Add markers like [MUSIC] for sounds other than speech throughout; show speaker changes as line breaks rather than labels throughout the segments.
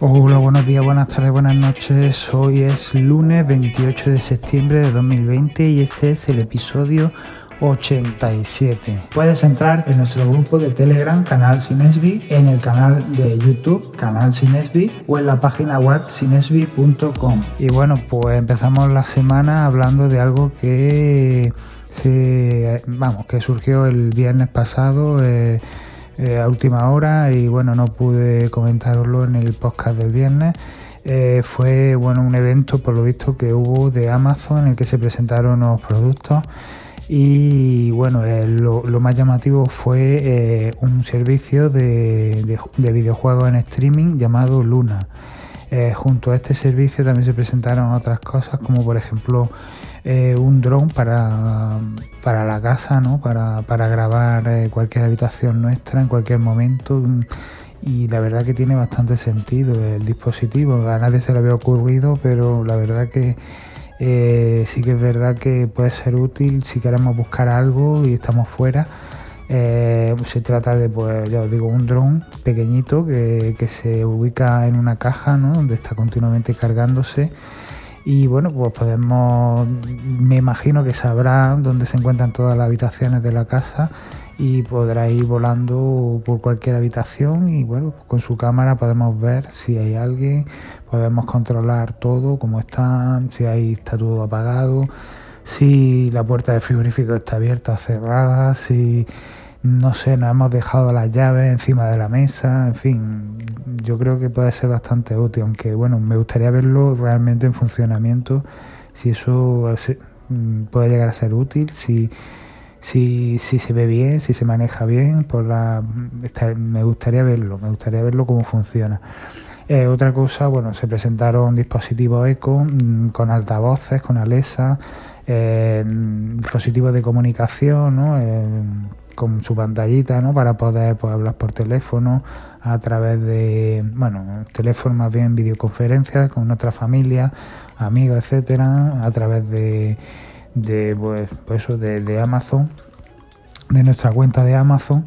Hola, buenos días, buenas tardes, buenas noches. Hoy es lunes 28 de septiembre de 2020 y este es el episodio 87. Puedes entrar en nuestro grupo de Telegram, Canal Sinesbi, en el canal de YouTube, Canal Sinesbi, o en la página web sinesbi.com. Y bueno, pues empezamos la semana hablando de algo que vamos, que surgió el viernes pasado. Eh, eh, a última hora y bueno, no pude comentarlo en el podcast del viernes. Eh, fue bueno un evento por lo visto que hubo de Amazon en el que se presentaron los productos y bueno eh, lo, más llamativo fue un servicio de, de, videojuegos en streaming llamado Luna junto a este servicio también se presentaron otras cosas como por ejemplo eh, un dron para, para la casa, ¿no? para, para grabar eh, cualquier habitación nuestra en cualquier momento. Y la verdad que tiene bastante sentido el dispositivo. A nadie se le había ocurrido, pero la verdad que eh, sí que es verdad que puede ser útil si queremos buscar algo y estamos fuera. se trata de, pues ya os digo, un dron pequeñito que, que, se ubica en una caja, ¿no? Donde está continuamente cargándose y bueno, pues podemos, me imagino que sabrán dónde se encuentran todas las habitaciones de la casa y podrá ir volando por cualquier habitación y bueno, con su cámara podemos ver si hay alguien, podemos controlar todo, cómo están, si ahí está todo apagado, si la puerta del frigorífico está abierta o cerrada, si no sé, nos hemos dejado las llaves encima de la mesa, en fin, yo creo que puede ser bastante útil, aunque bueno, me gustaría verlo realmente en funcionamiento, si eso mm, puede llegar a ser útil, si, si, si se ve bien, si se maneja bien, por la, me gustaría verlo, me gustaría verlo cómo funciona. Eh, otra cosa, bueno, se presentaron dispositivos eco mm, con altavoces, con Alexa, eh, dispositivos de comunicación, ¿no? Eh, con su pantallita, ¿no? Para poder pues, hablar por teléfono a través de, bueno, teléfono más bien videoconferencias con nuestra familia, amigos, etcétera, a través de, de pues, pues eso, de, Amazon, de nuestra cuenta de Amazon.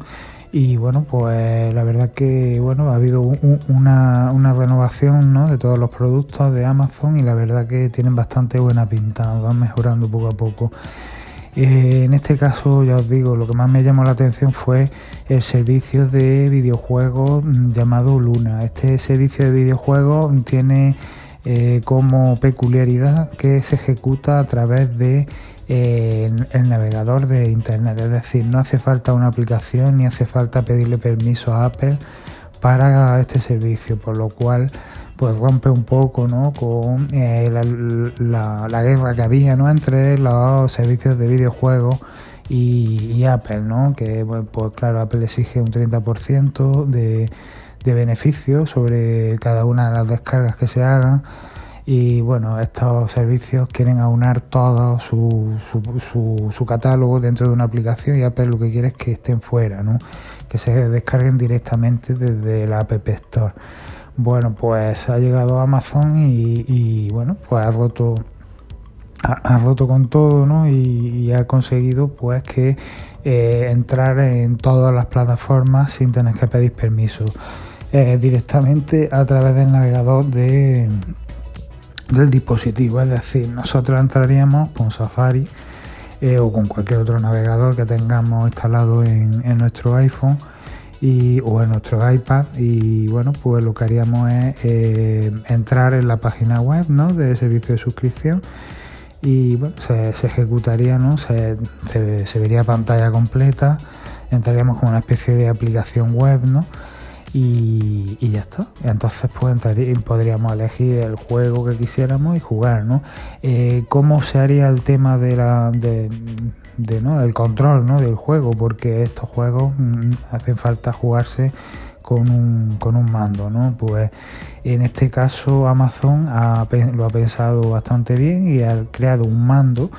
Y bueno, pues la verdad que bueno, ha habido una, una, renovación ¿no? de todos los productos de Amazon y la verdad que tienen bastante buena pinta, van mejorando poco a poco. Eh, en este caso, ya os digo, lo que más me llamó la atención fue el servicio de videojuegos llamado Luna. Este servicio de videojuegos tiene eh, como peculiaridad que se ejecuta a través de eh, el, navegador de internet, es decir, no hace falta una aplicación ni hace falta pedirle permiso a Apple para este servicio, por lo cual pues rompe un poco ¿no? con eh, la, guerra que había ¿no? entre los servicios de videojuegos y, Apple, ¿no? que pues claro, Apple exige un 30% de, de beneficio sobre cada una de las descargas que se hagan y bueno, estos servicios quieren aunar todo su, su, su, catálogo dentro de una aplicación y Apple lo que quiere es que estén fuera, ¿no? que se descarguen directamente desde la App Store. Bueno, pues ha llegado Amazon y, bueno, pues ha roto ha, roto con todo, ¿no? Y, ha conseguido pues que eh, entrar en todas las plataformas sin tener que pedir permiso. Eh, directamente a través del navegador de, del dispositivo. Es decir, nosotros entraríamos con Safari eh, o con cualquier otro navegador que tengamos instalado en nuestro iPhone y, o en nuestro iPad y bueno pues lo que haríamos es eh, entrar en la página web ¿no? del servicio de suscripción y bueno, se, ejecutaría, ¿no? Se, se, vería pantalla completa, entraríamos con una especie de aplicación web ¿no? y, ya está. Entonces pues podríamos elegir el juego que quisiéramos y jugar. ¿no? Eh, ¿Cómo se haría el tema de la... De, de, ¿no? del control ¿no? del juego, porque estos juegos mm, hacen falta jugarse con un, con un mando, ¿no? Pues en este caso Amazon lo ha pensado bastante bien y ha creado un mando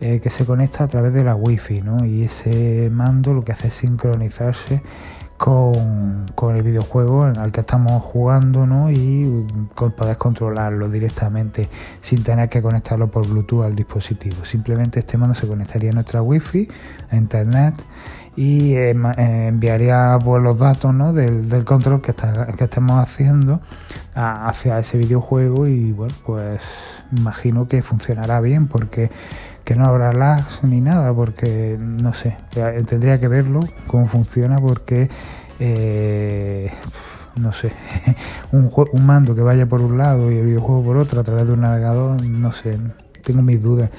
eh, que se conecta a través de la wifi, ¿no? Y ese mando lo que hace es sincronizarse con, el videojuego al que estamos jugando ¿no? y con, poder controlarlo directamente sin tener que conectarlo por Bluetooth al dispositivo. Simplemente este mando se conectaría a nuestra wifi, a internet y eh, eh, enviaría pues, los datos ¿no? del, control que, que estemos haciendo hacia ese videojuego y bueno pues imagino que funcionará bien porque que no habrá lags ni nada porque no sé tendría que verlo cómo funciona porque eh, no sé [LAUGHS] un, un mando que vaya por un lado y el videojuego por otro a través de un navegador no sé tengo mis dudas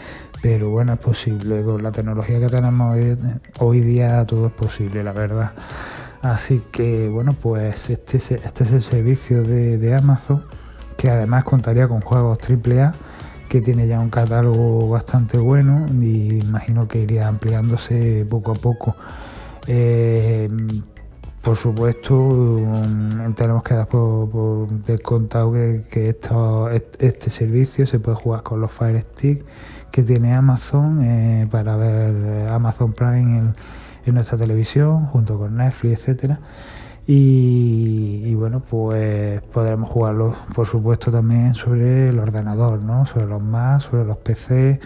pero bueno, es posible. Con la tecnología que tenemos hoy, día todo es posible, la verdad. Así que bueno, pues este, este es el servicio de, Amazon, que además contaría con juegos AAA, que tiene ya un catálogo bastante bueno y imagino que iría ampliándose poco a poco. Eh, por supuesto, mm, tenemos que dar por, descontado que, que este servicio se puede jugar con los Fire Stick que tiene Amazon eh, para ver Amazon Prime en, nuestra televisión junto con Netflix, etcétera. Y, bueno, pues podremos jugarlo, por supuesto, también sobre el ordenador, ¿no? Sobre los Mac, sobre los PC,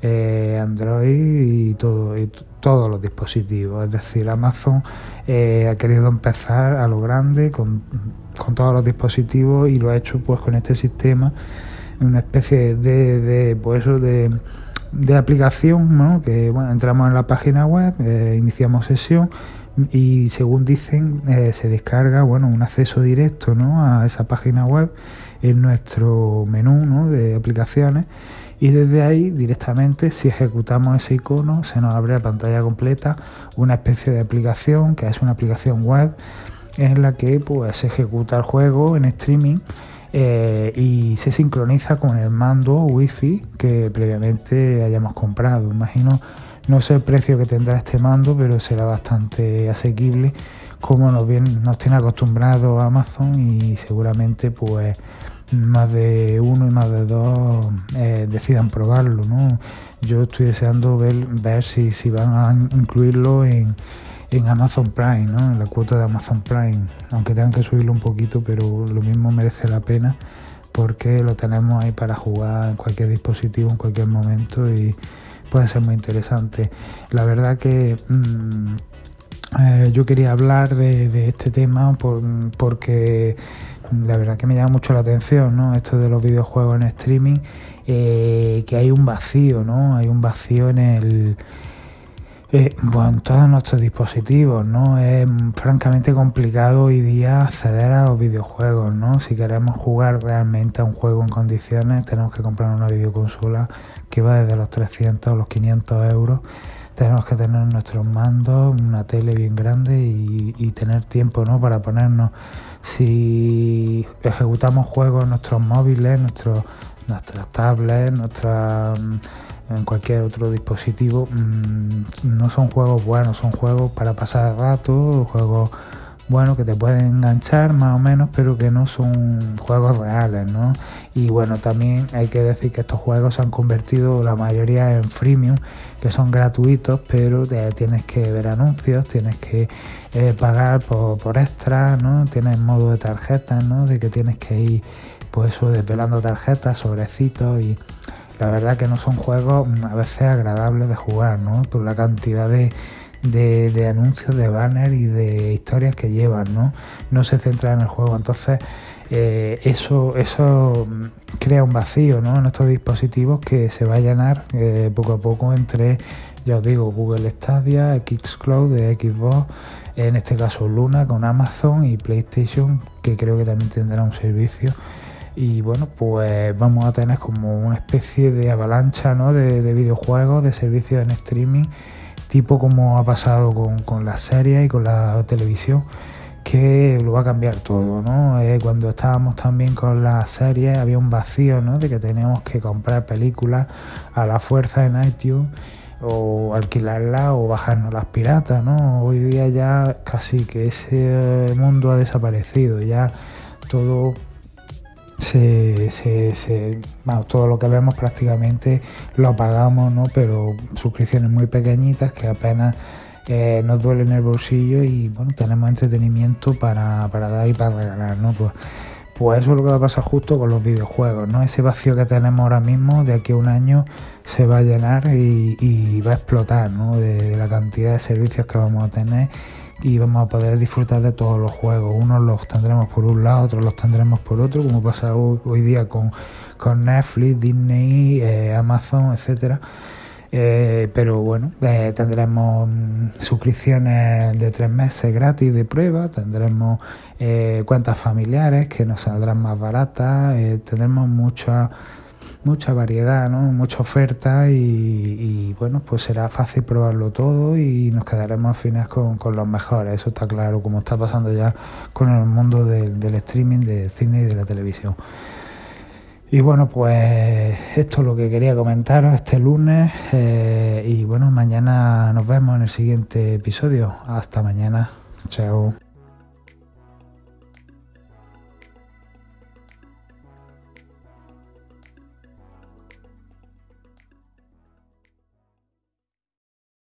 eh, Android y todo, todos los dispositivos. Es decir, Amazon ha querido empezar a lo grande con, con todos los dispositivos y lo ha hecho pues con este sistema una especie de, de pues de, de aplicación, ¿no? que bueno, entramos en la página web, eh, iniciamos sesión y según dicen eh, se descarga bueno un acceso directo ¿no? a esa página web en nuestro menú de aplicaciones y desde ahí directamente si ejecutamos ese icono se nos abre la pantalla completa una especie de aplicación que es una aplicación web en la que pues se ejecuta el juego en streaming eh, y se sincroniza con el mando wifi que previamente hayamos comprado. Imagino, no sé el precio que tendrá este mando, pero será bastante asequible como nos, bien, nos tiene acostumbrado Amazon y seguramente pues más de uno y más de dos eh, decidan probarlo. ¿no? Yo estoy deseando ver, ver si, si van a incluirlo en en Amazon Prime, ¿no? en la cuota de Amazon Prime, aunque tengan que subirlo un poquito, pero lo mismo merece la pena porque lo tenemos ahí para jugar en cualquier dispositivo, en cualquier momento y puede ser muy interesante. La verdad que mm, eh, yo quería hablar de, este tema porque la verdad que me llama mucho la atención, ¿no? Esto de los videojuegos en streaming, eh, que hay un vacío, ¿no? Hay un vacío en el eh, todos nuestros dispositivos, ¿no? Es francamente complicado hoy día acceder a los videojuegos, ¿no? Si queremos jugar realmente a un juego en condiciones, tenemos que comprar una videoconsola que va desde los 300 a los 500 euros. Tenemos que tener nuestros mandos, una tele bien grande y, tener tiempo, ¿no? Para ponernos. Si ejecutamos juegos en nuestros móviles, nuestros, nuestras tablets, nuestras en cualquier otro dispositivo, mm, no son juegos buenos, son juegos para pasar el rato, juegos bueno que te pueden enganchar más o menos, pero que no son juegos reales, ¿no? Y bueno, también hay que decir que estos juegos se han convertido la mayoría en freemium, que son gratuitos, pero tienes que ver anuncios, tienes que eh, pagar por, por extra, ¿no? Tienes modo de tarjetas, ¿no? De que tienes que ir, pues eso, desvelando tarjetas, sobrecitos y la verdad que no son juegos a veces agradables de jugar, ¿no? Por la cantidad de, de, anuncios, de banners y de historias que llevan, ¿no? No se centra en el juego. Entonces, eh, eso, eso crea un vacío, ¿no? En estos dispositivos que se va a llenar eh, poco a poco entre, ya os digo, Google Stadia, Xcloud de Xbox, en este caso Luna con Amazon y PlayStation, que creo que también tendrá un servicio y bueno, pues vamos a tener como una especie de avalancha ¿no? de, videojuegos, de servicios en streaming, tipo como ha pasado con, con las series y con la televisión, que lo va a cambiar todo, ¿no? Eh, cuando estábamos también con las series había un vacío, ¿no? De que teníamos que comprar películas a la fuerza en iTunes o alquilarlas o bajarnos las piratas, ¿no? Hoy día ya casi que ese mundo ha desaparecido, ya todo se, se, todo lo que vemos prácticamente lo pagamos, ¿no? pero suscripciones muy pequeñitas que apenas eh, nos duelen el bolsillo y bueno, tenemos entretenimiento para, dar y para regalar. ¿no? Pues, Pues eso es lo que va a pasar justo con los videojuegos, ¿no? Ese vacío que tenemos ahora mismo, de aquí a un año, se va a llenar y, va a explotar, ¿no? De, la cantidad de servicios que vamos a tener y vamos a poder disfrutar de todos los juegos. Unos los tendremos por un lado, otros los tendremos por otro, como pasa hoy, día con, con Netflix, Disney, eh, Amazon, etcétera. Eh, pero bueno, eh, tendremos mm, suscripciones de tres meses gratis de prueba, tendremos cuentas familiares que nos saldrán más baratas, tendremos mucha mucha variedad, ¿no? mucha oferta y, bueno, pues será fácil probarlo todo y nos quedaremos afinas con, con los mejores, eso está claro, como está pasando ya con el mundo del streaming, de cine y de la televisión. Y bueno, pues esto es lo que quería comentaros este lunes eh, y bueno, mañana nos vemos en el siguiente episodio. Hasta mañana. Chao.